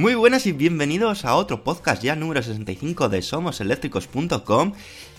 Muy buenas y bienvenidos a otro podcast ya número 65 de SomosEléctricos.com.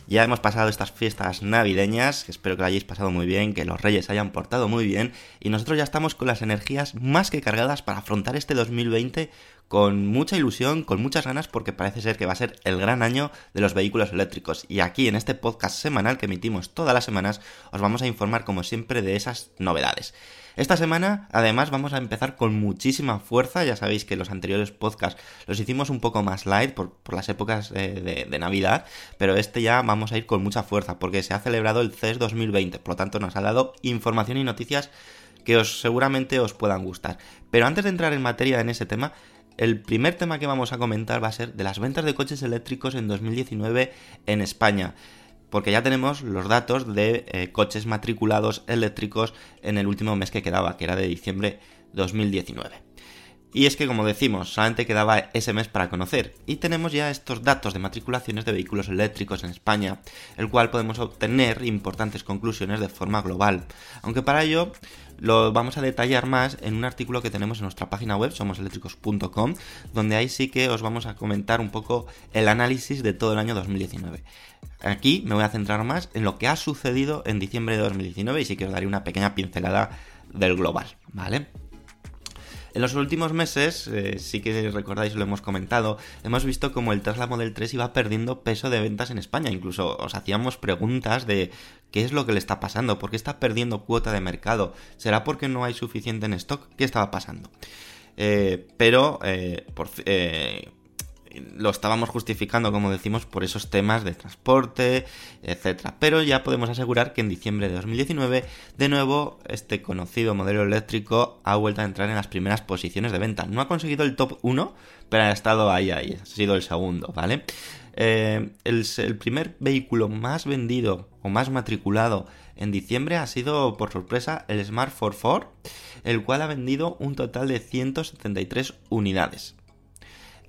Ya hemos pasado estas fiestas navideñas, espero que lo hayáis pasado muy bien, que los reyes hayan portado muy bien, y nosotros ya estamos con las energías más que cargadas para afrontar este 2020 con mucha ilusión, con muchas ganas, porque parece ser que va a ser el gran año de los vehículos eléctricos. Y aquí en este podcast semanal que emitimos todas las semanas, os vamos a informar como siempre de esas novedades. Esta semana, además, vamos a empezar con muchísima fuerza. Ya sabéis que los anteriores podcasts los hicimos un poco más light por, las épocas de- de Navidad, pero este ya vamos a ir con mucha fuerza porque se ha celebrado el CES 2020. Por lo tanto, nos ha dado información y noticias que os seguramente os puedan gustar. Pero antes de entrar en materia en ese tema, el primer tema que vamos a comentar va a ser de las ventas de coches eléctricos en 2019 en España porque ya tenemos los datos de eh, coches matriculados eléctricos en el último mes que quedaba, que era de diciembre 2019. Y es que, como decimos, solamente quedaba ese mes para conocer, y tenemos ya estos datos de matriculaciones de vehículos eléctricos en España, el cual podemos obtener importantes conclusiones de forma global. Aunque para ello lo vamos a detallar más en un artículo que tenemos en nuestra página web, somoseléctricos.com, donde ahí sí que os vamos a comentar un poco el análisis de todo el año 2019. Aquí me voy a centrar más en lo que ha sucedido en diciembre de 2019 y sí que os daré una pequeña pincelada del global, ¿vale? En los últimos meses, eh, sí que recordáis, lo hemos comentado, hemos visto como el Tesla Model 3 iba perdiendo peso de ventas en España. Incluso os hacíamos preguntas de qué es lo que le está pasando, por qué está perdiendo cuota de mercado, será porque no hay suficiente en stock, qué estaba pasando. Eh, pero eh, por, eh, lo estábamos justificando, como decimos, por esos temas de transporte, etcétera. Pero ya podemos asegurar que en diciembre de 2019, de nuevo, este conocido modelo eléctrico ha vuelto a entrar en las primeras posiciones de venta. No ha conseguido el top 1, pero ha estado ahí, ahí, ha sido el segundo, ¿vale? Eh, el, el primer vehículo más vendido o más matriculado en diciembre ha sido, por sorpresa, el Smart 44, el cual ha vendido un total de 173 unidades.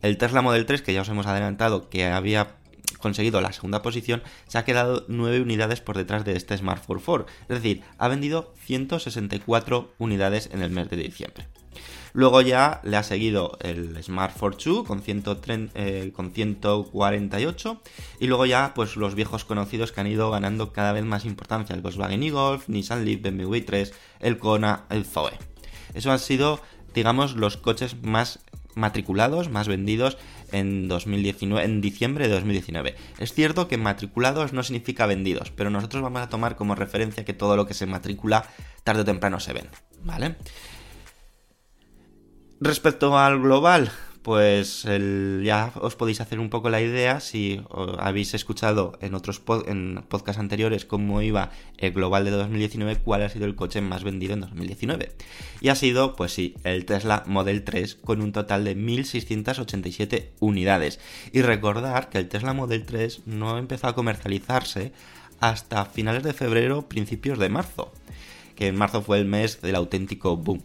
El Tesla Model 3, que ya os hemos adelantado que había conseguido la segunda posición, se ha quedado 9 unidades por detrás de este Smart 44. Es decir, ha vendido 164 unidades en el mes de diciembre. Luego ya le ha seguido el Smart Fortwo con, 130, eh, con 148 y luego ya pues los viejos conocidos que han ido ganando cada vez más importancia, el Volkswagen e-Golf, Nissan Leaf, BMW i3, el Kona, el Zoe. Eso han sido, digamos, los coches más matriculados, más vendidos en 2019, en diciembre de 2019. Es cierto que matriculados no significa vendidos, pero nosotros vamos a tomar como referencia que todo lo que se matricula tarde o temprano se vende, ¿vale? Respecto al global, pues ya os podéis hacer un poco la idea si habéis escuchado en otros podcasts anteriores cómo iba el global de 2019, cuál ha sido el coche más vendido en 2019. Y ha sido, pues sí, el Tesla Model 3 con un total de 1.687 unidades. Y recordar que el Tesla Model 3 no empezó a comercializarse hasta finales de febrero, principios de marzo, que en marzo fue el mes del auténtico boom.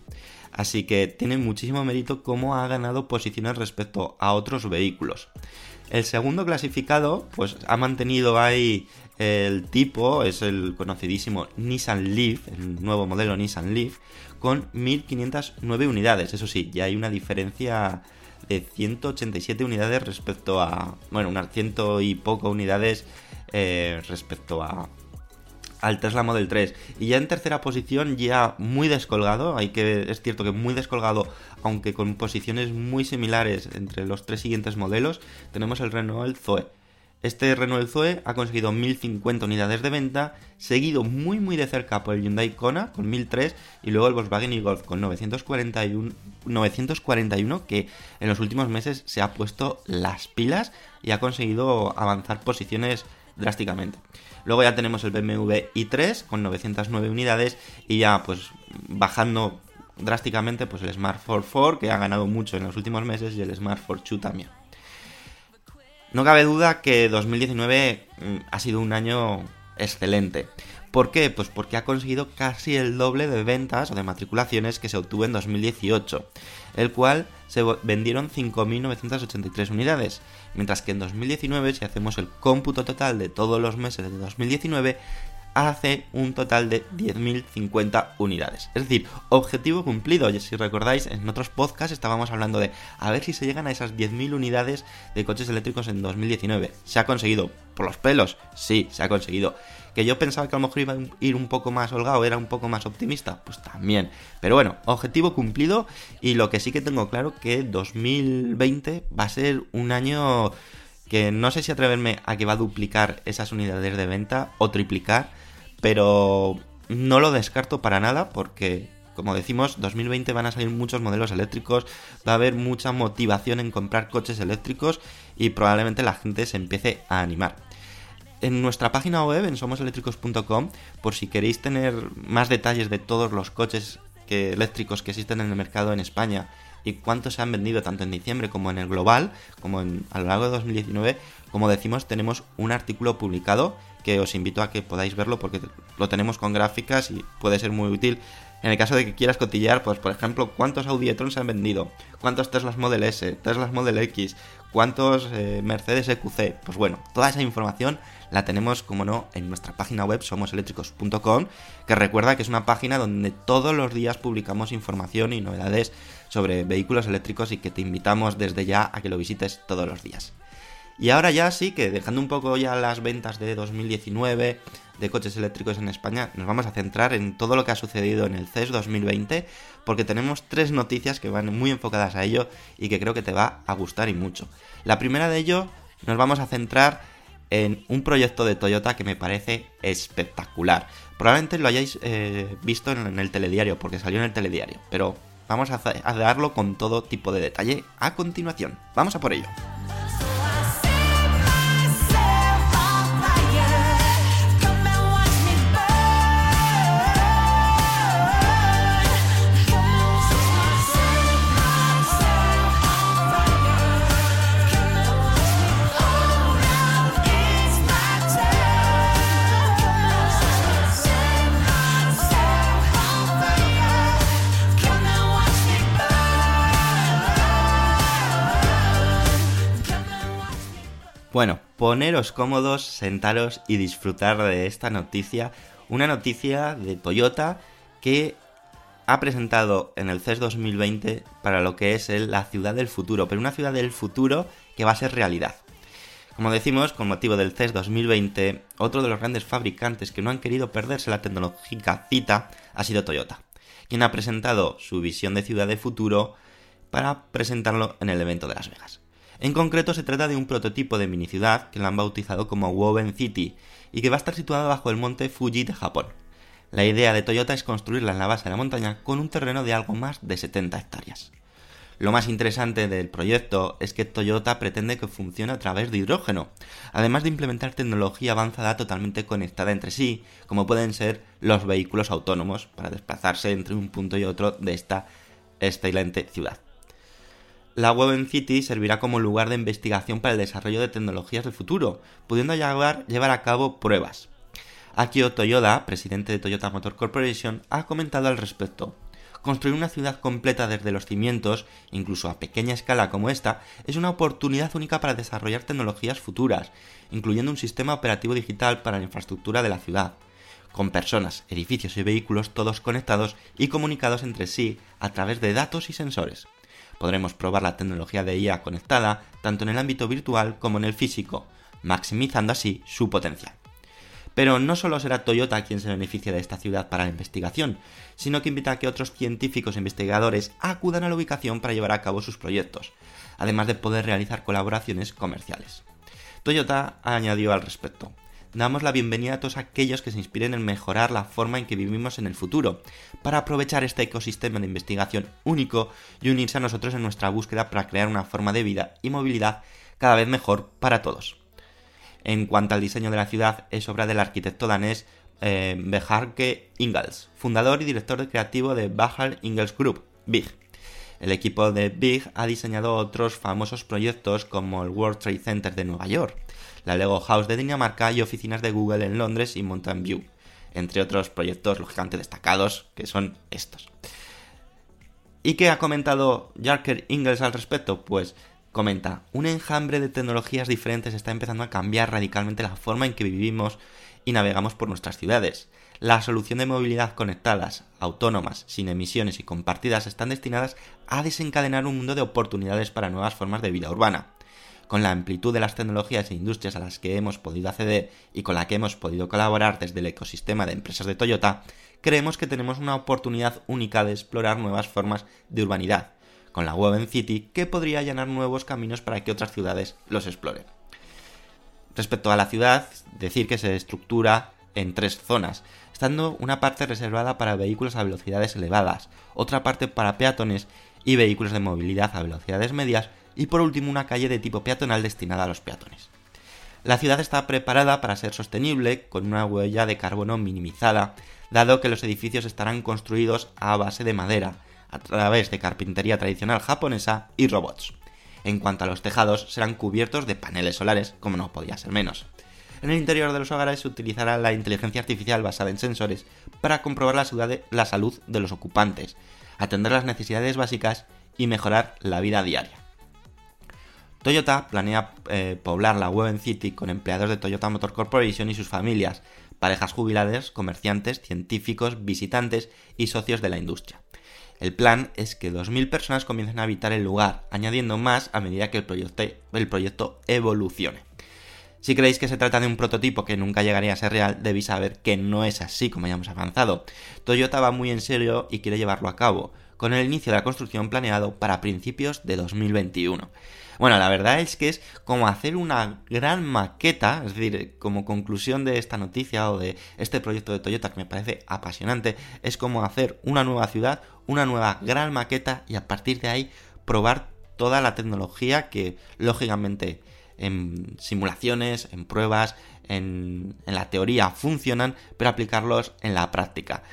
Así que tiene muchísimo mérito cómo ha ganado posiciones respecto a otros vehículos. El segundo clasificado, pues ha mantenido ahí el tipo, es el conocidísimo Nissan Leaf, el nuevo modelo Nissan Leaf, con 1509 unidades. Eso sí, ya hay una diferencia de 187 unidades respecto a. Bueno, unas ciento y poco unidades eh, respecto a. Al Tesla Model 3. Y ya en tercera posición, ya muy descolgado. Hay que. Es cierto que muy descolgado, aunque con posiciones muy similares entre los tres siguientes modelos. Tenemos el Renault Zoe. Este Renault Zoe ha conseguido 1050 unidades de venta, seguido muy muy de cerca por el Hyundai Kona con 1003 y luego el Volkswagen e-Golf con 941, 941 que en los últimos meses se ha puesto las pilas y ha conseguido avanzar posiciones drásticamente. Luego ya tenemos el BMW i3 con 909 unidades y ya pues bajando drásticamente pues el Smart Force 4 que ha ganado mucho en los últimos meses y el Smart Force 2 también. No cabe duda que 2019 mm, ha sido un año excelente. ¿Por qué? Pues porque ha conseguido casi el doble de ventas o de matriculaciones que se obtuvo en 2018, el cual se vendieron 5.983 unidades, mientras que en 2019, si hacemos el cómputo total de todos los meses de 2019, hace un total de 10.050 unidades. Es decir, objetivo cumplido. Y si recordáis, en otros podcasts estábamos hablando de a ver si se llegan a esas 10.000 unidades de coches eléctricos en 2019. ¿Se ha conseguido? ¿Por los pelos? Sí, se ha conseguido. ¿Que yo pensaba que a lo mejor iba a ir un poco más holgado, era un poco más optimista? Pues también. Pero bueno, objetivo cumplido y lo que sí que tengo claro que 2020 va a ser un año que no sé si atreverme a que va a duplicar esas unidades de venta o triplicar, pero no lo descarto para nada porque, como decimos, 2020 van a salir muchos modelos eléctricos, va a haber mucha motivación en comprar coches eléctricos y probablemente la gente se empiece a animar. En nuestra página web, en somoseléctricos.com, por si queréis tener más detalles de todos los coches eléctricos que existen en el mercado en España y cuántos se han vendido tanto en diciembre como en el global, como en, a lo largo de 2019, como decimos, tenemos un artículo publicado que os invito a que podáis verlo porque lo tenemos con gráficas y puede ser muy útil. En el caso de que quieras cotillar, pues por ejemplo, cuántos Audi e-tron se han vendido, cuántos Teslas Model S, Teslas Model X, cuántos eh, Mercedes EQC. Pues bueno, toda esa información la tenemos, como no, en nuestra página web somoseléctricos.com, que recuerda que es una página donde todos los días publicamos información y novedades sobre vehículos eléctricos y que te invitamos desde ya a que lo visites todos los días. Y ahora ya sí que dejando un poco ya las ventas de 2019 de coches eléctricos en España, nos vamos a centrar en todo lo que ha sucedido en el CES 2020 porque tenemos tres noticias que van muy enfocadas a ello y que creo que te va a gustar y mucho. La primera de ello nos vamos a centrar en un proyecto de Toyota que me parece espectacular. Probablemente lo hayáis eh, visto en, el telediario porque salió en el telediario, pero vamos a, a darlo con todo tipo de detalle a continuación. Vamos a por ello. Bueno, poneros cómodos, sentaros y disfrutar de esta noticia. Una noticia de Toyota que ha presentado en el CES 2020 para lo que es la ciudad del futuro, pero una ciudad del futuro que va a ser realidad. Como decimos, con motivo del CES 2020, otro de los grandes fabricantes que no han querido perderse la tecnológica cita ha sido Toyota, quien ha presentado su visión de ciudad del futuro para presentarlo en el evento de Las Vegas. En concreto se trata de un prototipo de mini ciudad que la han bautizado como Woven City y que va a estar situada bajo el monte Fuji de Japón. La idea de Toyota es construirla en la base de la montaña con un terreno de algo más de 70 hectáreas. Lo más interesante del proyecto es que Toyota pretende que funcione a través de hidrógeno, además de implementar tecnología avanzada totalmente conectada entre sí, como pueden ser los vehículos autónomos para desplazarse entre un punto y otro de esta excelente ciudad la Web City servirá como lugar de investigación para el desarrollo de tecnologías del futuro, pudiendo llevar, llevar a cabo pruebas. Akio Toyoda, presidente de Toyota Motor Corporation, ha comentado al respecto. Construir una ciudad completa desde los cimientos, incluso a pequeña escala como esta, es una oportunidad única para desarrollar tecnologías futuras, incluyendo un sistema operativo digital para la infraestructura de la ciudad, con personas, edificios y vehículos todos conectados y comunicados entre sí a través de datos y sensores. Podremos probar la tecnología de IA conectada tanto en el ámbito virtual como en el físico, maximizando así su potencial. Pero no solo será Toyota quien se beneficie de esta ciudad para la investigación, sino que invita a que otros científicos e investigadores acudan a la ubicación para llevar a cabo sus proyectos, además de poder realizar colaboraciones comerciales. Toyota añadió al respecto. Damos la bienvenida a todos aquellos que se inspiren en mejorar la forma en que vivimos en el futuro, para aprovechar este ecosistema de investigación único y unirse a nosotros en nuestra búsqueda para crear una forma de vida y movilidad cada vez mejor para todos. En cuanto al diseño de la ciudad, es obra del arquitecto danés eh, Ingels, fundador y director creativo de Bahar Ingels Group, BIG. El equipo de BIG ha diseñado otros famosos proyectos como el World Trade Center de Nueva York, la Lego House de Dinamarca y oficinas de Google en Londres y Mountain View, entre otros proyectos lógicamente destacados que son estos. ¿Y qué ha comentado Jarker Ingels al respecto? Pues comenta, un enjambre de tecnologías diferentes está empezando a cambiar radicalmente la forma en que vivimos y navegamos por nuestras ciudades. La solución de movilidad conectadas, autónomas, sin emisiones y compartidas están destinadas a desencadenar un mundo de oportunidades para nuevas formas de vida urbana. Con la amplitud de las tecnologías e industrias a las que hemos podido acceder y con la que hemos podido colaborar desde el ecosistema de empresas de Toyota, creemos que tenemos una oportunidad única de explorar nuevas formas de urbanidad, con la Woven City que podría allanar nuevos caminos para que otras ciudades los exploren. Respecto a la ciudad, decir que se estructura en tres zonas, estando una parte reservada para vehículos a velocidades elevadas, otra parte para peatones y vehículos de movilidad a velocidades medias y por último una calle de tipo peatonal destinada a los peatones. La ciudad está preparada para ser sostenible, con una huella de carbono minimizada, dado que los edificios estarán construidos a base de madera, a través de carpintería tradicional japonesa y robots. En cuanto a los tejados, serán cubiertos de paneles solares, como no podía ser menos. En el interior de los hogares se utilizará la inteligencia artificial basada en sensores para comprobar la, la salud de los ocupantes, atender las necesidades básicas y mejorar la vida diaria. Toyota planea eh, poblar la Woven City con empleados de Toyota Motor Corporation y sus familias, parejas jubiladas, comerciantes, científicos, visitantes y socios de la industria. El plan es que 2.000 personas comiencen a habitar el lugar, añadiendo más a medida que el proyecto, el proyecto evolucione. Si creéis que se trata de un prototipo que nunca llegaría a ser real, debéis saber que no es así como hayamos avanzado. Toyota va muy en serio y quiere llevarlo a cabo, con el inicio de la construcción planeado para principios de 2021. Bueno, la verdad es que es como hacer una gran maqueta, es decir, como conclusión de esta noticia o de este proyecto de Toyota que me parece apasionante, es como hacer una nueva ciudad, una nueva gran maqueta y a partir de ahí probar toda la tecnología que lógicamente en simulaciones, en pruebas, en, en, la teoría funcionan, pero aplicarlos en la práctica.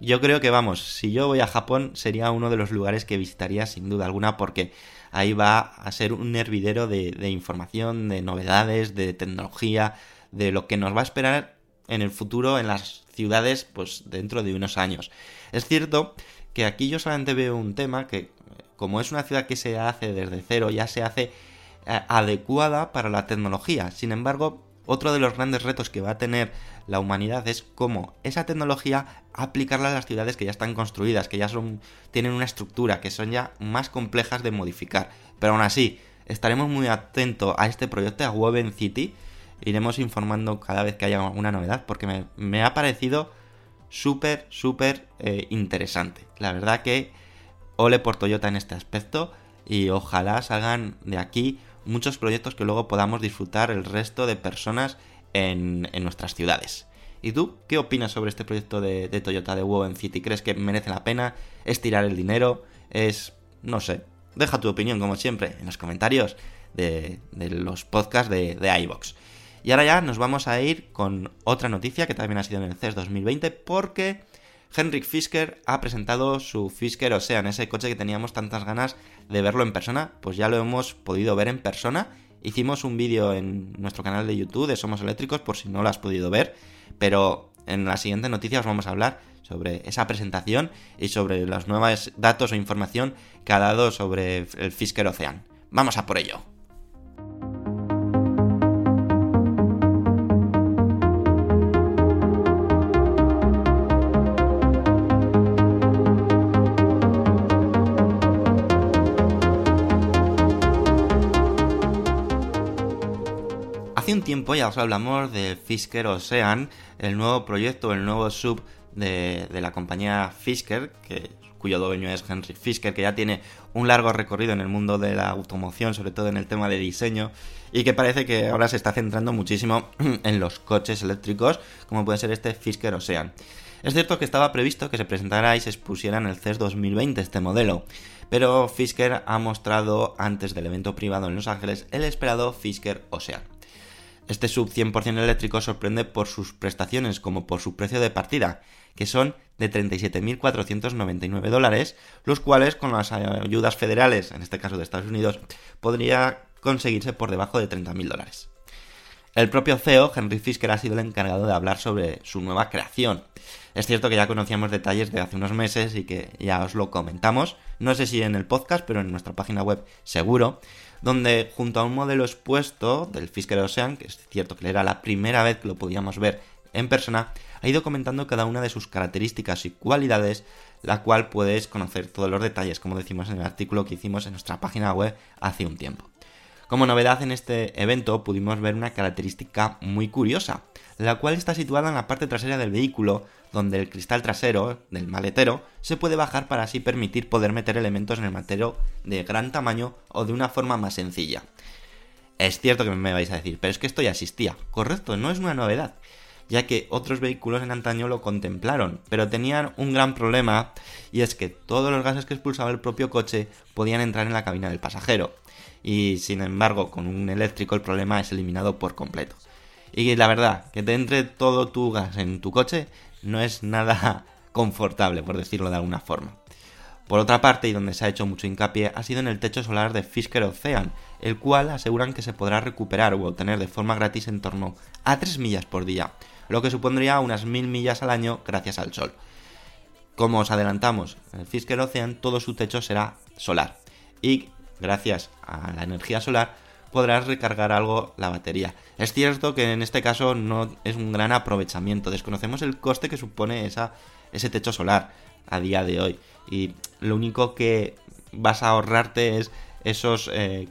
Yo creo que vamos, si yo voy a Japón sería uno de los lugares que visitaría sin duda alguna porque ahí va a ser un hervidero de, información, de novedades, de tecnología, de lo que nos va a esperar en el futuro en las ciudades pues dentro de unos años. Es cierto que aquí yo solamente veo un tema que como es una ciudad que se hace desde cero, ya se hace eh, adecuada para la tecnología. Sin embargo, otro de los grandes retos que va a tener la humanidad es cómo esa tecnología aplicarla a las ciudades que ya están construidas, que ya son, tienen una estructura, que son ya más complejas de modificar. Pero aún así, estaremos muy atentos a este proyecto, a Woven City. Iremos informando cada vez que haya alguna novedad, porque me, me ha parecido súper, súper eh, interesante. La verdad que ole por Toyota en este aspecto y ojalá salgan de aquí muchos proyectos que luego podamos disfrutar el resto de personas en, nuestras ciudades. ¿Y tú qué opinas sobre este proyecto de, Toyota de Woven City? ¿Crees que merece la pena? ¿Es tirar el dinero? ¿Es... no sé? Deja tu opinión, como siempre, en los comentarios de, de los podcasts de, de iVox. Y ahora ya nos vamos a ir con otra noticia que también ha sido en el CES 2020 porque Henrik Fisker ha presentado su Fisker Ocean, ese coche que teníamos tantas ganas de verlo en persona, pues ya lo hemos podido ver en persona. Hicimos un vídeo en nuestro canal de YouTube de Somos Eléctricos por si no lo has podido ver, pero en la siguiente noticia os vamos a hablar sobre esa presentación y sobre los nuevos datos o información que ha dado sobre el Fisker Ocean. Vamos a por ello. Tiempo ya os hablamos del Fisker Ocean, el nuevo proyecto, el nuevo sub de, de la compañía Fisker, cuyo dueño es Henry Fisker, que ya tiene un largo recorrido en el mundo de la automoción, sobre todo en el tema de diseño, y que parece que ahora se está centrando muchísimo en los coches eléctricos, como puede ser este Fisker Ocean. Es cierto que estaba previsto que se presentara y se expusiera en el CES 2020 este modelo, pero Fisker ha mostrado antes del evento privado en Los Ángeles el esperado Fisker Ocean. Este sub 100% eléctrico sorprende por sus prestaciones como por su precio de partida, que son de 37.499 dólares, los cuales con las ayudas federales, en este caso de Estados Unidos, podría conseguirse por debajo de 30.000 dólares. El propio CEO, Henry Fisker, ha sido el encargado de hablar sobre su nueva creación. Es cierto que ya conocíamos detalles de hace unos meses y que ya os lo comentamos, no sé si en el podcast, pero en nuestra página web seguro, donde junto a un modelo expuesto del Fisker Ocean, que es cierto que era la primera vez que lo podíamos ver en persona, ha ido comentando cada una de sus características y cualidades, la cual puedes conocer todos los detalles, como decimos en el artículo que hicimos en nuestra página web hace un tiempo. Como novedad en este evento pudimos ver una característica muy curiosa, la cual está situada en la parte trasera del vehículo, donde el cristal trasero del maletero se puede bajar para así permitir poder meter elementos en el maletero de gran tamaño o de una forma más sencilla. Es cierto que me vais a decir, pero es que esto ya existía. Correcto, no es una novedad, ya que otros vehículos en antaño lo contemplaron, pero tenían un gran problema y es que todos los gases que expulsaba el propio coche podían entrar en la cabina del pasajero y sin embargo con un eléctrico el problema es eliminado por completo. Y la verdad, que te entre todo tu gas en tu coche no es nada confortable, por decirlo de alguna forma. Por otra parte, y donde se ha hecho mucho hincapié, ha sido en el techo solar de Fisker Ocean, el cual aseguran que se podrá recuperar o obtener de forma gratis en torno a 3 millas por día, lo que supondría unas 1000 millas al año gracias al sol. Como os adelantamos, el Fisker Ocean todo su techo será solar y gracias a la energía solar podrás recargar algo la batería. Es cierto que en este caso no es un gran aprovechamiento, desconocemos el coste que supone esa, ese techo solar a día de hoy. Y lo único que vas a ahorrarte es esos eh,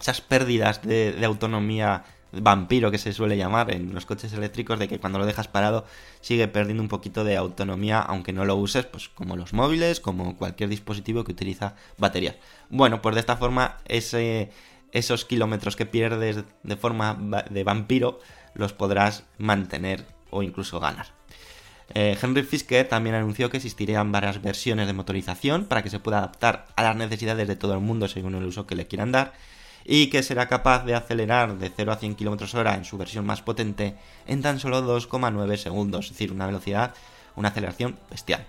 esas pérdidas de, de autonomía vampiro que se suele llamar en los coches eléctricos de que cuando lo dejas parado sigue perdiendo un poquito de autonomía aunque no lo uses pues como los móviles como cualquier dispositivo que utiliza baterías. Bueno pues de esta forma ese, esos kilómetros que pierdes de forma de vampiro los podrás mantener o incluso ganar eh, Henry Fisker también anunció que existirían varias versiones de motorización para que se pueda adaptar a las necesidades de todo el mundo según el uso que le quieran dar y que será capaz de acelerar de 0 a 100 km hora en su versión más potente en tan solo 2,9 segundos, es decir, una velocidad, una aceleración bestial.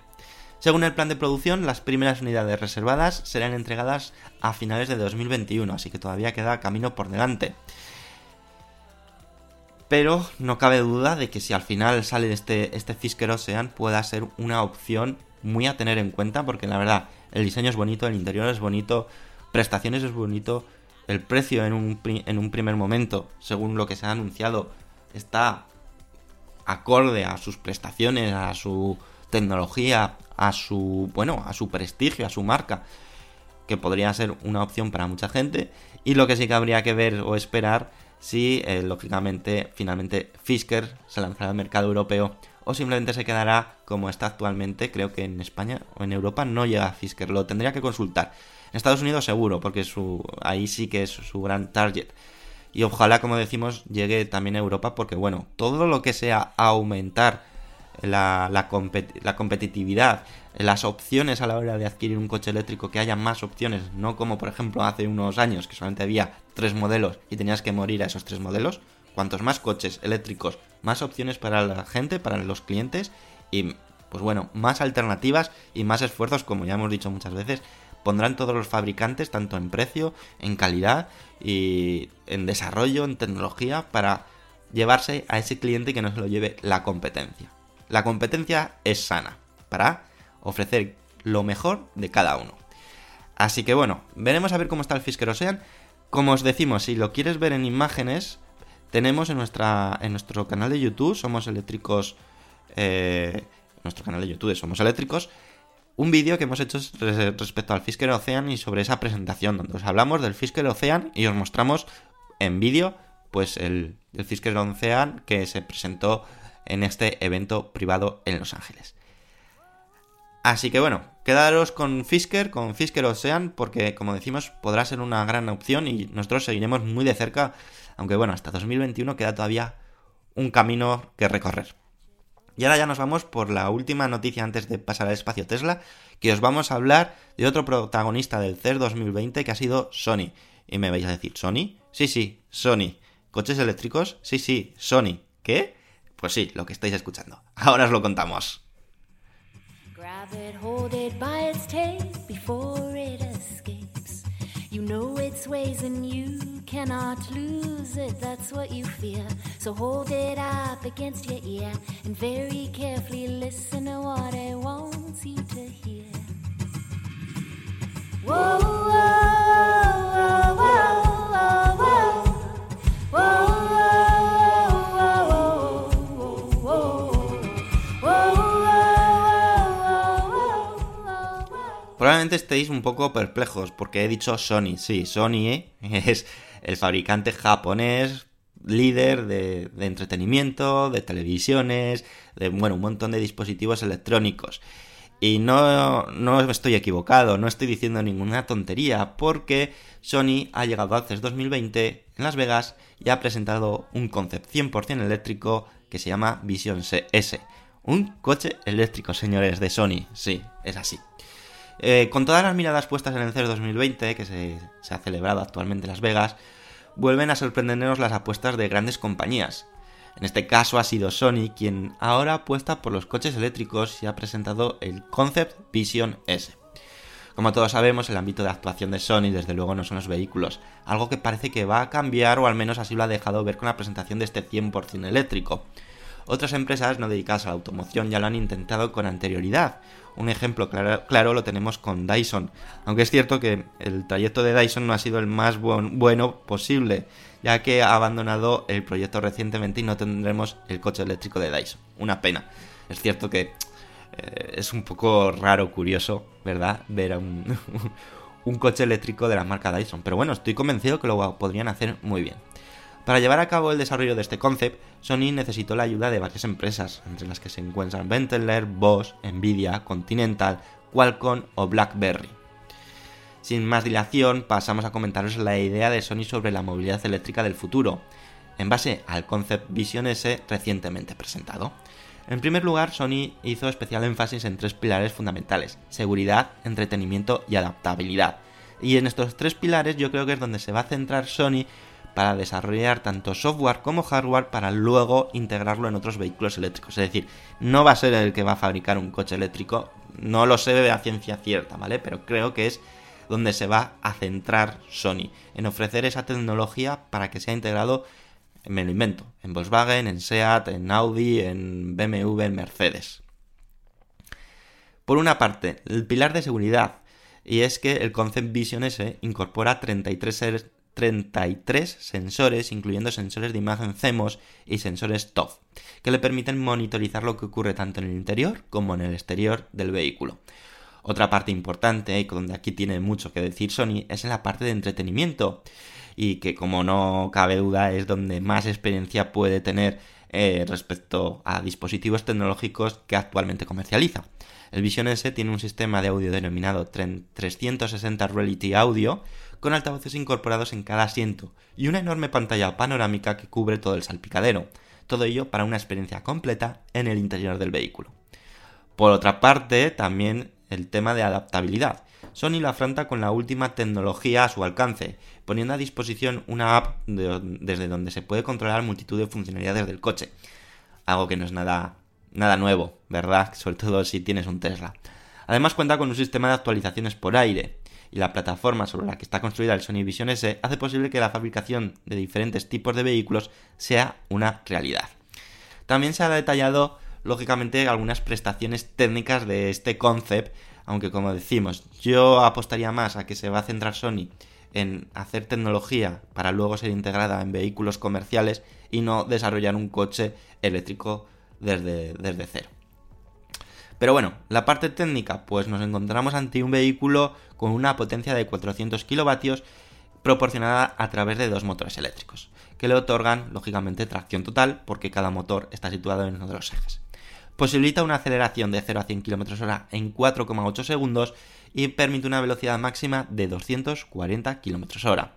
Según el plan de producción, las primeras unidades reservadas serán entregadas a finales de 2021, así que todavía queda camino por delante. Pero no cabe duda de que si al final sale este, este Fisker Ocean pueda ser una opción muy a tener en cuenta, porque la verdad, el diseño es bonito, el interior es bonito, prestaciones es bonito, el precio en un, en un primer momento, según lo que se ha anunciado, está acorde a sus prestaciones, a su tecnología, a su, bueno, a su prestigio, a su marca, que podría ser una opción para mucha gente. Y lo que sí que habría que ver o esperar si, eh, lógicamente, finalmente Fisker se lanzará al mercado europeo o simplemente se quedará como está actualmente. Creo que en España o en Europa no llega a Fisker, lo tendría que consultar. En Estados Unidos seguro, porque su, ahí sí que es su gran target. Y ojalá, como decimos, llegue también a Europa, porque bueno, todo lo que sea aumentar la, competitividad, las opciones a la hora de adquirir un coche eléctrico, que haya más opciones, no como por ejemplo hace unos años que solamente había tres modelos y tenías que morir a esos tres modelos. Cuantos más coches eléctricos, más opciones para la gente, para los clientes y pues bueno, más alternativas y más esfuerzos, como ya hemos dicho muchas veces, pondrán todos los fabricantes, tanto en precio, en calidad y en desarrollo, en tecnología, para llevarse a ese cliente que no se lo lleve la competencia. La competencia es sana para ofrecer lo mejor de cada uno. Así que bueno, veremos a ver cómo está el Fisker Ocean. Como os decimos, si lo quieres ver en imágenes, tenemos en, nuestra, en nuestro canal de YouTube, Somos Eléctricos, eh, nuestro canal de YouTube Somos Eléctricos, un vídeo que hemos hecho res- respecto al Fisker Ocean y sobre esa presentación, donde os hablamos del Fisker Ocean y os mostramos en vídeo pues el, el Fisker Ocean que se presentó en este evento privado en Los Ángeles. Así que bueno, quedaros con Fisker, con Fisker Ocean, porque como decimos podrá ser una gran opción y nosotros seguiremos muy de cerca, aunque bueno, hasta 2021 queda todavía un camino que recorrer. Y ahora ya nos vamos por la última noticia antes de pasar al espacio Tesla, que os vamos a hablar de otro protagonista del CES 2020 que ha sido Sony. Y me vais a decir, ¿Sony? Sí, sí, Sony. ¿Coches eléctricos? Sí, sí, Sony. ¿Qué? Pues sí, lo que estáis escuchando. Ahora os lo contamos. Grab it, hold it by its tail before it escapes. You know its ways and you cannot lose it. That's what you fear. So hold it up against your ear and very carefully listen Estéis un poco perplejos porque he dicho Sony. Sí, Sony ¿eh? es el fabricante japonés líder de, entretenimiento, de televisiones, de bueno, un montón de dispositivos electrónicos. Y no, no estoy equivocado, no estoy diciendo ninguna tontería, porque Sony ha llegado al CES 2020 en Las Vegas y ha presentado un concept 100% eléctrico que se llama Vision S. Un coche eléctrico, señores, de Sony. Sí, es así. Eh, con todas las miradas puestas en el CES 2020, que se, se ha celebrado actualmente en Las Vegas, vuelven a sorprendernos las apuestas de grandes compañías. En este caso ha sido Sony quien ahora apuesta por los coches eléctricos y ha presentado el Concept Vision S. Como todos sabemos, el ámbito de actuación de Sony desde luego no son los vehículos, algo que parece que va a cambiar o al menos así lo ha dejado ver con la presentación de este 100% eléctrico. Otras empresas no dedicadas a la automoción ya lo han intentado con anterioridad. Un ejemplo claro, claro lo tenemos con Dyson, aunque es cierto que el trayecto de Dyson no ha sido el más buen- bueno posible, ya que ha abandonado el proyecto recientemente y no tendremos el coche eléctrico de Dyson. Una pena. Es cierto que eh, es un poco raro, curioso, ¿verdad? Ver a un, un coche eléctrico de la marca Dyson. Pero bueno, estoy convencido que lo podrían hacer muy bien. Para llevar a cabo el desarrollo de este concept, Sony necesitó la ayuda de varias empresas, entre las que se encuentran Benteler, Bosch, Nvidia, Continental, Qualcomm o BlackBerry. Sin más dilación, pasamos a comentaros la idea de Sony sobre la movilidad eléctrica del futuro, en base al Concept Vision S recientemente presentado. En primer lugar, Sony hizo especial énfasis en tres pilares fundamentales, seguridad, entretenimiento y adaptabilidad. Y en estos tres pilares yo creo que es donde se va a centrar Sony para desarrollar tanto software como hardware para luego integrarlo en otros vehículos eléctricos. Es decir, no va a ser el que va a fabricar un coche eléctrico, no lo sé a ciencia cierta, ¿vale? Pero creo que es donde se va a centrar Sony, en ofrecer esa tecnología para que sea integrado, me lo invento, en Volkswagen, en SEAT, en Audi, en BMW, en Mercedes. Por una parte, el pilar de seguridad, y es que el Concept Vision S incorpora 33, ser- 33 sensores, incluyendo sensores de imagen CMOS y sensores TOF, que le permiten monitorizar lo que ocurre tanto en el interior como en el exterior del vehículo. Otra parte importante, y donde aquí tiene mucho que decir Sony, es en la parte de entretenimiento. Y que como no cabe duda es donde más experiencia puede tener eh, respecto a dispositivos tecnológicos que actualmente comercializa. El Vision S tiene un sistema de audio denominado tren- 360 Reality Audio con altavoces incorporados en cada asiento y una enorme pantalla panorámica que cubre todo el salpicadero. Todo ello para una experiencia completa en el interior del vehículo. Por otra parte, también el tema de adaptabilidad. Sony lo afronta con la última tecnología a su alcance, poniendo a disposición una app de- desde donde se puede controlar multitud de funcionalidades del coche. Algo que no es nada, nada nuevo, ¿verdad? Sobre todo si tienes un Tesla. Además cuenta con un sistema de actualizaciones por aire, y la plataforma sobre la que está construida el Sony Vision S hace posible que la fabricación de diferentes tipos de vehículos sea una realidad. También se ha detallado lógicamente algunas prestaciones técnicas de este concept, aunque como decimos, yo apostaría más a que se va a centrar Sony en hacer tecnología para luego ser integrada en vehículos comerciales y no desarrollar un coche eléctrico desde, desde cero. Pero bueno, la parte técnica, pues nos encontramos ante un vehículo con una potencia de 400 kilovatios proporcionada a través de dos motores eléctricos, que le otorgan, lógicamente, tracción total, porque cada motor está situado en uno de los ejes. Posibilita una aceleración de 0 a 100 km h en 4,8 segundos y permite una velocidad máxima de 240 km h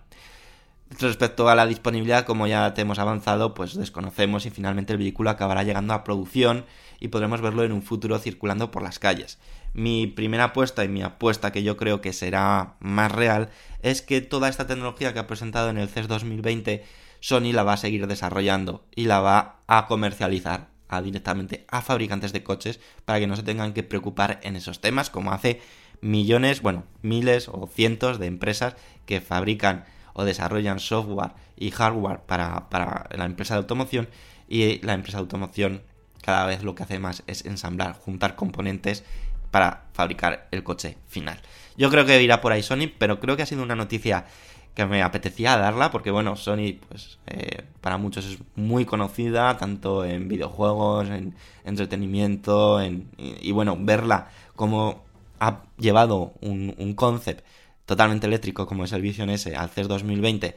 Respecto a la disponibilidad, como ya te hemos avanzado, pues desconocemos si finalmente el vehículo acabará llegando a producción y podremos verlo en un futuro circulando por las calles. Mi primera apuesta y mi apuesta que yo creo que será más real es que toda esta tecnología que ha presentado en el CES 2020 Sony la va a seguir desarrollando y la va a comercializar a directamente a fabricantes de coches para que no se tengan que preocupar en esos temas como hace millones, bueno, miles o cientos de empresas que fabrican o desarrollan software y hardware para, para la empresa de automoción y la empresa de automoción cada vez lo que hace más es ensamblar, juntar componentes para fabricar el coche final. Yo creo que irá por ahí Sony, pero creo que ha sido una noticia que me apetecía darla porque bueno, Sony pues eh, para muchos es muy conocida tanto en videojuegos, en entretenimiento, en, y, bueno, verla como ha llevado un, un concept totalmente eléctrico como es el Vision S al CES 2020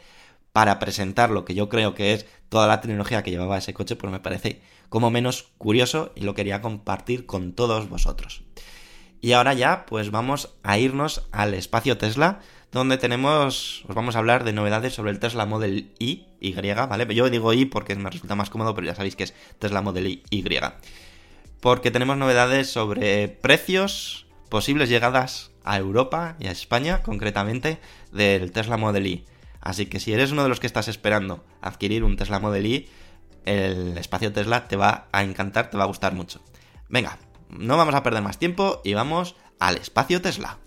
para presentar lo que yo creo que es toda la tecnología que llevaba ese coche, pues me parece como menos curioso y lo quería compartir con todos vosotros. Y ahora ya, pues vamos a irnos al espacio Tesla, donde tenemos, os vamos a hablar de novedades sobre el Tesla Model Y, Y, ¿vale? Yo digo Y porque me resulta más cómodo, pero ya sabéis que es Tesla Model Y. Y. Porque tenemos novedades sobre precios, posibles llegadas a Europa y a España, concretamente, del Tesla Model Y. Así que si eres uno de los que estás esperando adquirir un Tesla Model Y, el espacio Tesla te va a encantar, te va a gustar mucho. Venga, no vamos a perder más tiempo y vamos al espacio Tesla.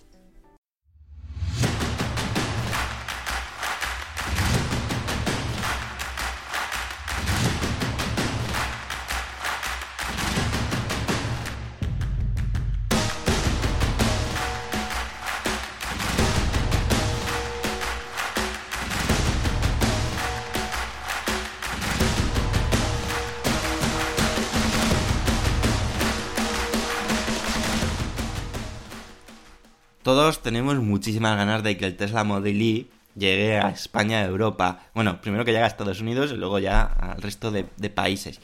Tenemos muchísimas ganas de que el Tesla Model Y llegue a España, a Europa. Bueno, primero que llegue a Estados Unidos y luego ya al resto de, países.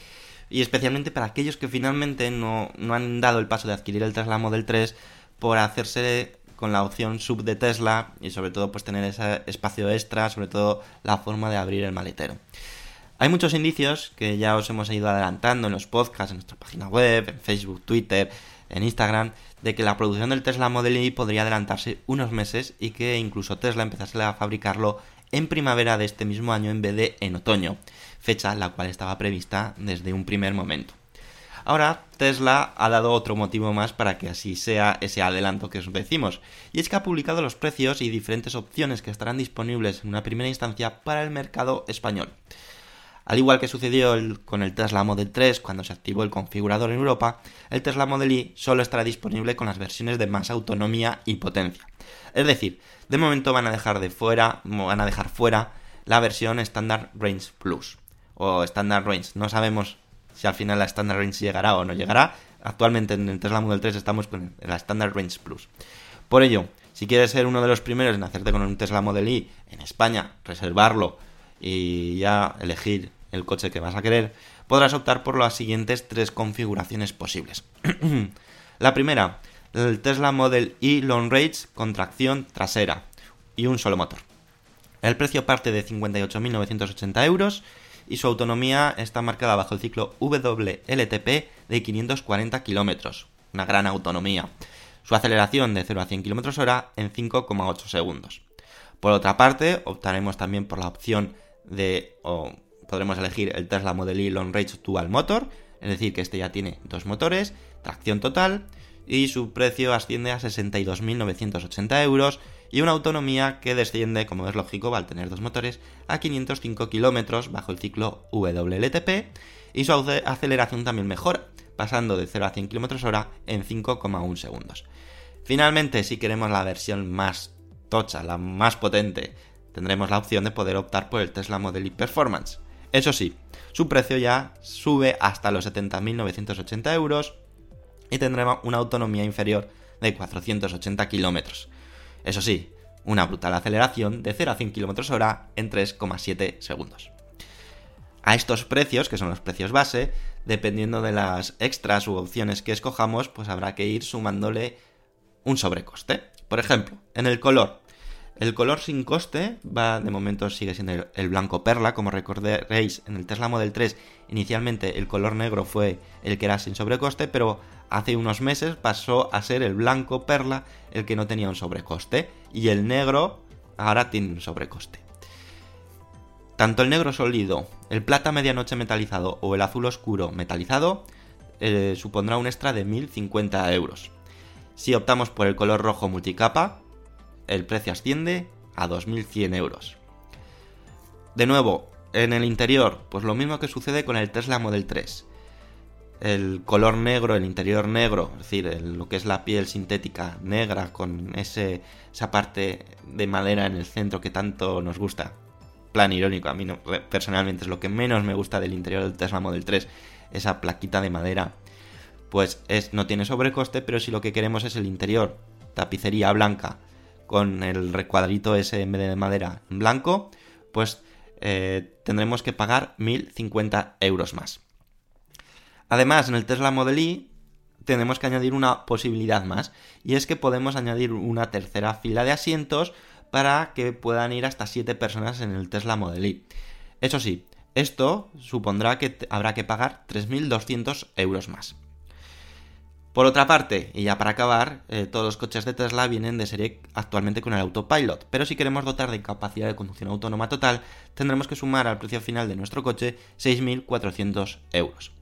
Y especialmente para aquellos que finalmente no, no, han dado el paso de adquirir el Tesla Model 3 por hacerse con la opción sub de Tesla y sobre todo pues tener ese espacio extra, sobre todo la forma de abrir el maletero. Hay muchos indicios que ya os hemos ido adelantando en los podcasts, en nuestra página web, en Facebook, Twitter, en Instagram, de que la producción del Tesla Model Y podría adelantarse unos meses y que incluso Tesla empezase a fabricarlo en primavera de este mismo año en vez de en otoño, fecha la cual estaba prevista desde un primer momento. Ahora Tesla ha dado otro motivo más para que así sea ese adelanto que os decimos, y es que ha publicado los precios y diferentes opciones que estarán disponibles en una primera instancia para el mercado español. Al igual que sucedió con el Tesla Model 3 cuando se activó el configurador en Europa, el Tesla Model Y solo estará disponible con las versiones de más autonomía y potencia. Es decir, de momento van a dejar de fuera, van a dejar fuera la versión Standard Range Plus o Standard Range. No sabemos si al final la Standard Range llegará o no llegará. Actualmente en el Tesla Model 3 estamos con la Standard Range Plus. Por ello, si quieres ser uno de los primeros en hacerte con un Tesla Model Y en España, reservarlo y ya elegir el coche que vas a querer, podrás optar por las siguientes tres configuraciones posibles. la primera, el Tesla Model Y Long Range con tracción trasera y un solo motor. El precio parte de 58.980 euros y su autonomía está marcada bajo el ciclo WLTP de 540 kilómetros, una gran autonomía. Su aceleración de 0 a 100 km hora en 5,8 segundos. Por otra parte, optaremos también por la opción de, o podremos elegir el Tesla Model Y Long Range Dual Motor, es decir, que este ya tiene dos motores, tracción total, y su precio asciende a 62.980 euros y una autonomía que desciende, como es lógico, al tener dos motores, a 505 kilómetros bajo el ciclo WLTP y su aceleración también mejora, pasando de 0 a 100 km hora en 5,1 segundos. Finalmente, si queremos la versión más tocha, la más potente, tendremos la opción de poder optar por el Tesla Model Y Performance. Eso sí, su precio ya sube hasta los 70.980 euros y tendrá una autonomía inferior de 480 kilómetros. Eso sí, una brutal aceleración de 0 a 100 km hora en 3,7 segundos. A estos precios, que son los precios base, dependiendo de las extras u opciones que escojamos, pues habrá que ir sumándole un sobrecoste. Por ejemplo, en el color. El color sin coste va, de momento sigue siendo el blanco perla, como recordaréis en el Tesla Model 3 inicialmente el color negro fue el que era sin sobrecoste, pero hace unos meses pasó a ser el blanco perla el que no tenía un sobrecoste y el negro ahora tiene un sobrecoste. Tanto el negro sólido, el plata medianoche metalizado o el azul oscuro metalizado eh, supondrá un extra de 1050 euros. Si optamos por el color rojo multicapa, el precio asciende a 2100 euros. De nuevo, en el interior, pues lo mismo que sucede con el Tesla Model 3. El color negro, el interior negro, es decir, lo que es la piel sintética negra con ese, esa parte de madera en el centro que tanto nos gusta. Plan irónico, a mí personalmente es lo que menos me gusta del interior del Tesla Model 3, esa plaquita de madera. Pues es, no tiene sobrecoste, pero si lo que queremos es el interior, tapicería blanca, con el recuadrito ese en de madera en blanco, pues eh, tendremos que pagar 1050 euros más. Además, en el Tesla Model Y tenemos que añadir una posibilidad más, y es que podemos añadir una tercera fila de asientos para que puedan ir hasta 7 personas en el Tesla Model Y. Eso sí, esto supondrá que habrá que pagar 3.200 euros más. Por otra parte, y ya para acabar, eh, todos los coches de Tesla vienen de serie actualmente con el autopilot, pero si queremos dotar de capacidad de conducción autónoma total, tendremos que sumar al precio final de nuestro coche 6.400 euros.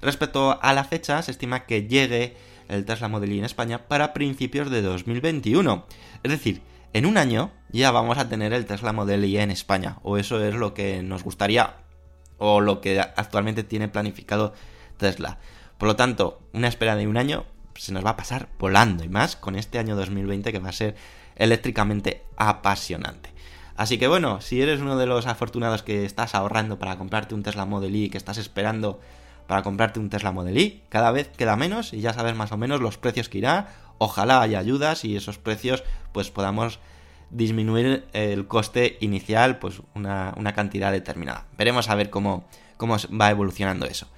Respecto a la fecha, se estima que llegue el Tesla Model Y en España para principios de 2021. Es decir, en un año ya vamos a tener el Tesla Model Y en España, o eso es lo que nos gustaría, o lo que actualmente tiene planificado Tesla. Por lo tanto, una espera de un año se nos va a pasar volando y más con este año 2020 que va a ser eléctricamente apasionante. Así que bueno, si eres uno de los afortunados que estás ahorrando para comprarte un Tesla Model Y, que estás esperando para comprarte un Tesla Model Y, cada vez queda menos y ya sabes más o menos los precios que irá. Ojalá haya ayudas y esos precios pues podamos disminuir el coste inicial pues una, una cantidad determinada. Veremos a ver cómo, cómo va evolucionando eso.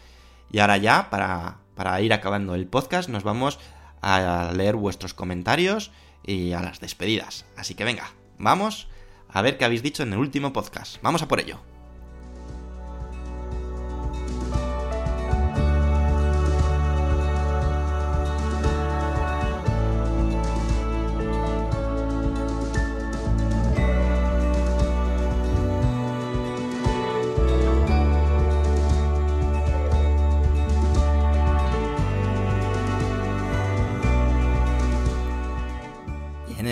Y ahora ya, para, ir acabando el podcast, nos vamos a leer vuestros comentarios y a las despedidas. Así que venga, vamos a ver qué habéis dicho en el último podcast. Vamos a por ello.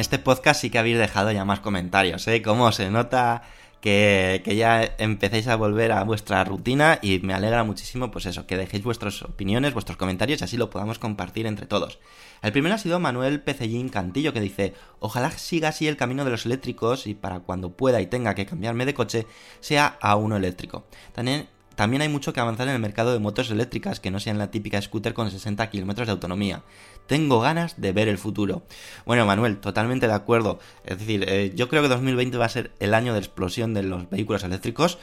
Este podcast sí que habéis dejado ya más comentarios, ¿eh? Cómo se nota que, ya empecéis a volver a vuestra rutina y me alegra muchísimo, pues eso, que dejéis vuestras opiniones, vuestros comentarios y así lo podamos compartir entre todos. El primero ha sido Manuel Pecellín Cantillo que dice, ojalá siga así el camino de los eléctricos y para cuando pueda y tenga que cambiarme de coche sea a uno eléctrico. También también hay mucho que avanzar en el mercado de motos eléctricas que no sean la típica scooter con 60 kilómetros de autonomía. Tengo ganas de ver el futuro. Bueno, Manuel, totalmente de acuerdo. Es decir, eh, yo creo que 2020 va a ser el año de explosión de los vehículos eléctricos.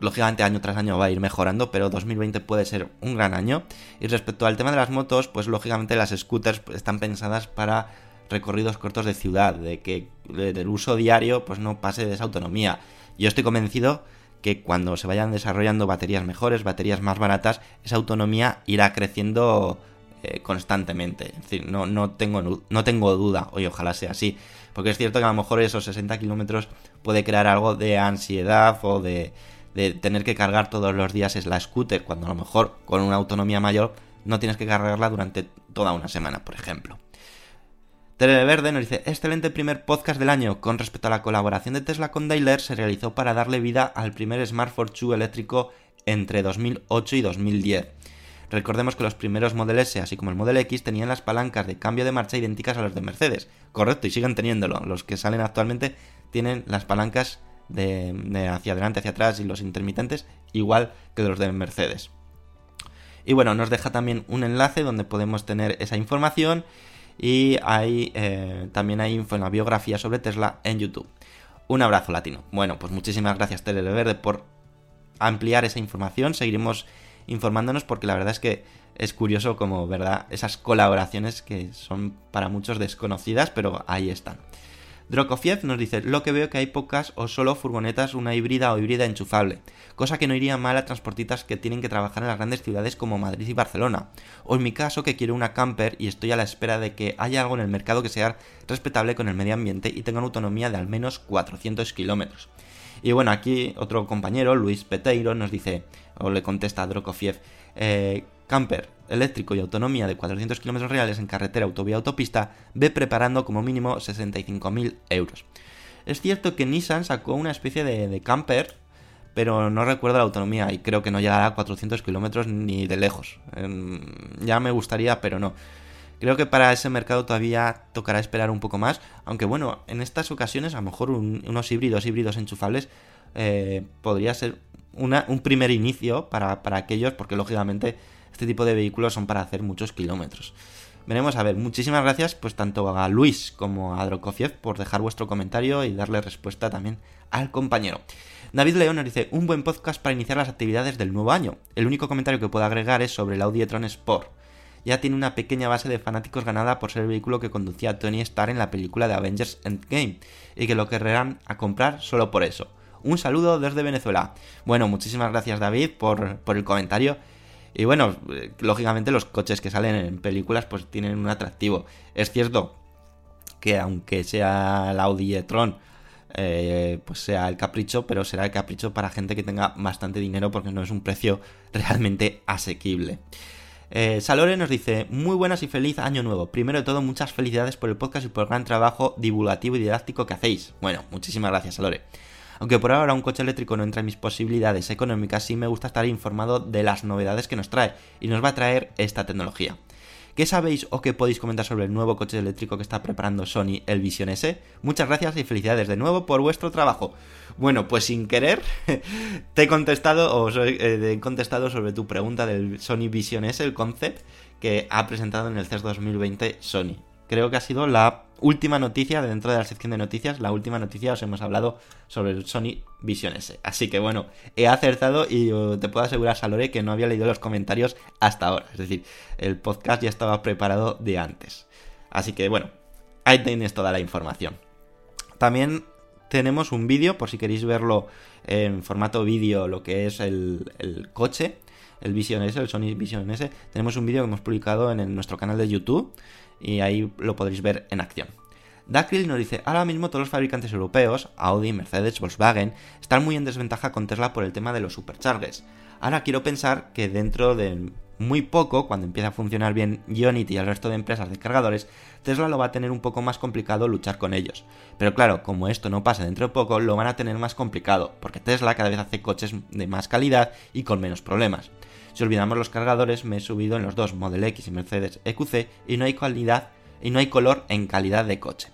Lógicamente año tras año va a ir mejorando, pero 2020 puede ser un gran año. Y respecto al tema de las motos, pues lógicamente las scooters están pensadas para recorridos cortos de ciudad, de que del uso diario pues no pase de esa autonomía. Yo estoy convencido que cuando se vayan desarrollando baterías mejores, baterías más baratas, esa autonomía irá creciendo eh, constantemente. Es decir, no, no, tengo, no tengo duda, oye, ojalá sea así. Porque es cierto que a lo mejor esos 60 kilómetros puede crear algo de ansiedad o de, de tener que cargar todos los días es la scooter, cuando a lo mejor con una autonomía mayor no tienes que cargarla durante toda una semana, por ejemplo. Televerde nos dice, excelente primer podcast del año. Con respecto a la colaboración de Tesla con Daimler, se realizó para darle vida al primer Smart Fortwo eléctrico entre 2008 y 2010. Recordemos que los primeros Model S, así como el Model X, tenían las palancas de cambio de marcha idénticas a los de Mercedes. Correcto, y siguen teniéndolo. Los que salen actualmente tienen las palancas de hacia adelante, hacia atrás y los intermitentes igual que los de Mercedes. Y bueno, nos deja también un enlace donde podemos tener esa información y hay, eh, también hay info en la biografía sobre Tesla en YouTube. Un abrazo latino. Bueno, pues muchísimas gracias Televerde por ampliar esa información. Seguiremos informándonos porque la verdad es que es curioso como, ¿verdad? Esas colaboraciones que son para muchos desconocidas, pero ahí están. Drokofiev nos dice, lo que veo que hay pocas o solo furgonetas, una híbrida o híbrida enchufable, cosa que no iría mal a transportistas que tienen que trabajar en las grandes ciudades como Madrid y Barcelona, o en mi caso que quiero una camper y estoy a la espera de que haya algo en el mercado que sea respetable con el medio ambiente y tenga una autonomía de al menos 400 kilómetros. Y bueno, aquí otro compañero, Luis Peteiro, nos dice, o le contesta a Drokofiev, eh, camper eléctrico y autonomía de 400 km reales en carretera, autovía, autopista, ve preparando como mínimo 65.000 euros. Es cierto que Nissan sacó una especie de, camper, pero no recuerdo la autonomía y creo que no llegará a 400 kilómetros ni de lejos. Eh, ya me gustaría, pero no. Creo que para ese mercado todavía tocará esperar un poco más, aunque bueno, en estas ocasiones a lo mejor un, unos híbridos, híbridos enchufables eh, podría ser una, un primer inicio para, para aquellos, porque lógicamente este tipo de vehículos son para hacer muchos kilómetros. Veremos a ver, muchísimas gracias pues tanto a Luis como a Drokofiev por dejar vuestro comentario y darle respuesta también al compañero. David León nos dice, un buen podcast para iniciar las actividades del nuevo año. El único comentario que puedo agregar es sobre el Audi e-tron Sport. Ya tiene una pequeña base de fanáticos ganada por ser el vehículo que conducía a Tony Stark en la película de Avengers Endgame, y que lo querrán a comprar solo por eso. Un saludo desde Venezuela. Bueno, muchísimas gracias David por, por el comentario y bueno, lógicamente los coches que salen en películas pues tienen un atractivo. Es cierto que aunque sea el Audi e-tron, eh, pues sea el capricho, pero será el capricho para gente que tenga bastante dinero porque no es un precio realmente asequible. Eh, Salore nos dice, muy buenas y feliz año nuevo. Primero de todo, muchas felicidades por el podcast y por el gran trabajo divulgativo y didáctico que hacéis. Bueno, muchísimas gracias, Salore. Aunque por ahora un coche eléctrico no entra en mis posibilidades económicas, sí me gusta estar informado de las novedades que nos trae y nos va a traer esta tecnología. ¿Qué sabéis o qué podéis comentar sobre el nuevo coche eléctrico que está preparando Sony, el Vision S? Muchas gracias y felicidades de nuevo por vuestro trabajo. Bueno, pues sin querer te he contestado o eh, he contestado sobre tu pregunta del Sony Vision S, el concept que ha presentado en el CES 2020 Sony creo que ha sido la última noticia dentro de la sección de noticias. La última noticia os hemos hablado sobre el Sony Vision S. Así que bueno, he acertado y te puedo asegurar, Salore, que no había leído los comentarios hasta ahora. Es decir, el podcast ya estaba preparado de antes. Así que bueno, ahí tenéis toda la información. También tenemos un vídeo, por si queréis verlo en formato vídeo, lo que es el coche, el Vision S, el Sony Vision S. Tenemos un vídeo que hemos publicado en el, nuestro canal de YouTube y ahí lo podréis ver en acción. Dakril nos dice, ahora mismo todos los fabricantes europeos, Audi, Mercedes, Volkswagen, están muy en desventaja con Tesla por el tema de los superchargers. Ahora quiero pensar que dentro de muy poco, cuando empiece a funcionar bien Ionity y el resto de empresas de cargadores, Tesla lo va a tener un poco más complicado luchar con ellos. Pero claro, como esto no pasa dentro de poco, lo van a tener más complicado, porque Tesla cada vez hace coches de más calidad y con menos problemas. Si olvidamos los cargadores, me he subido en los dos Model X y Mercedes EQC y no hay calidad y no hay color en calidad de coche.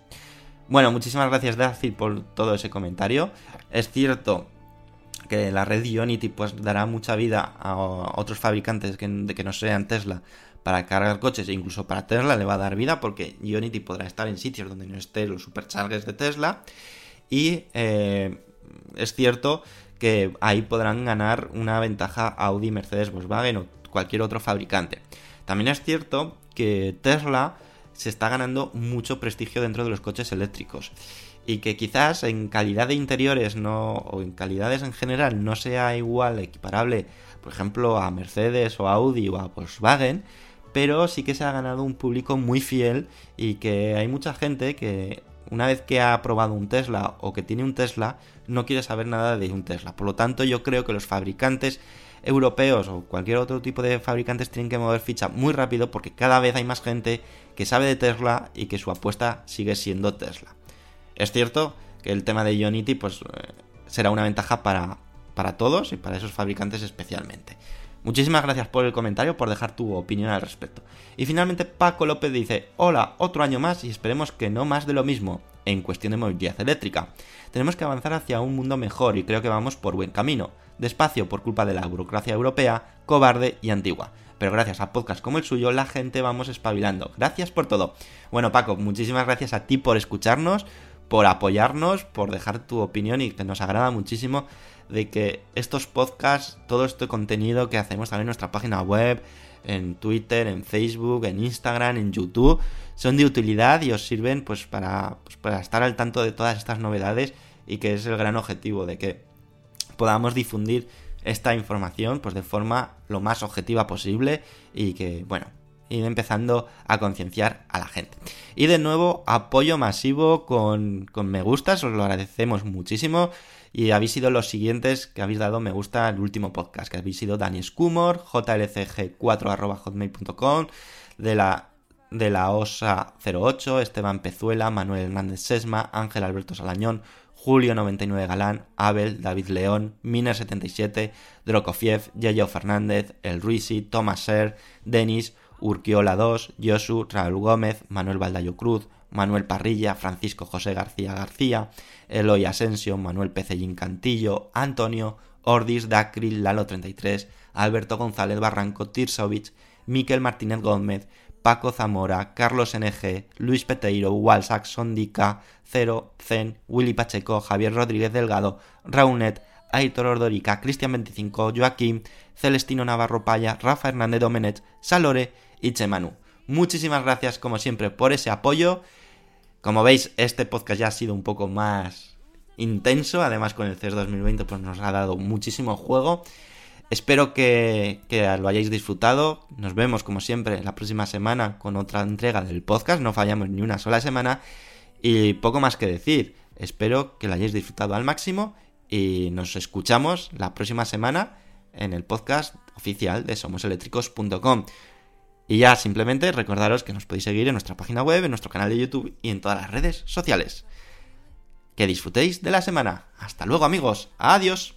Bueno, muchísimas gracias Dacil por todo ese comentario. Es cierto que la red Ionity pues dará mucha vida a otros fabricantes que, de que no sean Tesla para cargar coches e incluso para Tesla le va a dar vida porque Ionity podrá estar en sitios donde no estén los superchargers de Tesla y eh, es cierto que ahí podrán ganar una ventaja Audi, Mercedes, Volkswagen o cualquier otro fabricante. También es cierto que Tesla se está ganando mucho prestigio dentro de los coches eléctricos y que quizás en calidad de interiores o en calidades en general no sea igual equiparable por ejemplo a Mercedes o Audi o a Volkswagen pero sí que se ha ganado un público muy fiel y que hay mucha gente que una vez que ha probado un Tesla o que tiene un Tesla, no quiere saber nada de un Tesla. Por lo tanto, yo creo que los fabricantes europeos o cualquier otro tipo de fabricantes tienen que mover ficha muy rápido porque cada vez hay más gente que sabe de Tesla y que su apuesta sigue siendo Tesla. Es cierto que el tema de Ionity pues eh, será una ventaja para, para todos y para esos fabricantes especialmente. Muchísimas gracias por el comentario, por dejar tu opinión al respecto. Y finalmente Paco López dice, hola, otro año más y esperemos que no más de lo mismo en cuestión de movilidad eléctrica. Tenemos que avanzar hacia un mundo mejor y creo que vamos por buen camino. Despacio por culpa de la burocracia europea, cobarde y antigua. Pero gracias a podcasts como el suyo, la gente vamos espabilando. Gracias por todo. Bueno, Paco, muchísimas gracias a ti por escucharnos, por apoyarnos, por dejar tu opinión y que nos agrada muchísimo de que estos podcasts, todo este contenido que hacemos también en nuestra página web, en Twitter, en Facebook, en Instagram, en YouTube, son de utilidad y os sirven pues para, pues, para estar al tanto de todas estas novedades y que es el gran objetivo de que podamos difundir esta información pues de forma lo más objetiva posible y que bueno ir empezando a concienciar a la gente. Y de nuevo, apoyo masivo con, con me gustas, os lo agradecemos muchísimo. Y habéis sido los siguientes que habéis dado me gusta al último podcast, que habéis sido Dani Scumor, jlcg4.hotmail.com, de la, de la OSA 08, Esteban Pezuela, Manuel Hernández Sesma, Ángel Alberto Salañón, Julio99 Galán, Abel, David León, Miner77, Drokofiev, Yayo Fernández, El Ruisi, Thomas Ser, Denis, Urquiola 2, Josu, Raúl Gómez, Manuel Baldayo Cruz, Manuel Parrilla, Francisco José García García, Eloy Asensio, Manuel Pecellín Cantillo, Antonio, Ordis, Dacril, Lalo 33, Alberto González Barranco, Tirsovich, Miquel Martínez Gómez, Paco Zamora, Carlos NG, Luis Peteiro, Walsack, Sondica, Cero, Zen, Willy Pacheco, Javier Rodríguez Delgado, Raunet, Aitor Ordorica, Cristian 25, Joaquín, Celestino Navarro Paya, Rafa Hernández Domenech, Salore y Chemanu. Muchísimas gracias como siempre por ese apoyo. Como veis, este podcast ya ha sido un poco más intenso, además con el CES 2020 pues nos ha dado muchísimo juego. Espero que, que, lo hayáis disfrutado. Nos vemos como siempre la próxima semana con otra entrega del podcast. No fallamos ni una sola semana. Y poco más que decir. Espero que lo hayáis disfrutado al máximo y nos escuchamos la próxima semana en el podcast oficial de somoseléctricos.com. Y ya simplemente recordaros que nos podéis seguir en nuestra página web, en nuestro canal de YouTube y en todas las redes sociales. Que disfrutéis de la semana. Hasta luego amigos. Adiós.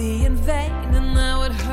be in vain, and I would.